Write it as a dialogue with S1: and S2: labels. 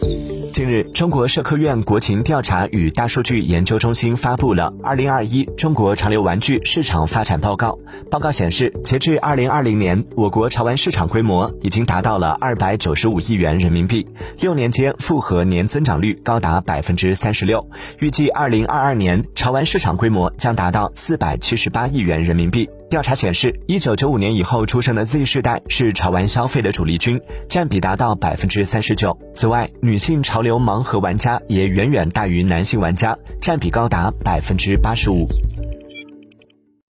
S1: Thank you. 近日，中国社科院国情调查与大数据研究中心发布了《二零二一中国潮流玩具市场发展报告》。报告显示，截至二零二零年，我国潮玩市场规模已经达到了二百九十五亿元人民币，六年间复合年增长率高达百分之三十六。预计二零二二年，潮玩市场规模将达到四百七十八亿元人民币。调查显示，一九九五年以后出生的 Z 世代是潮玩消费的主力军，占比达到百分之三十九。此外，女性潮流流氓和玩家也远远大于男性玩家，占比高达百分之八十五。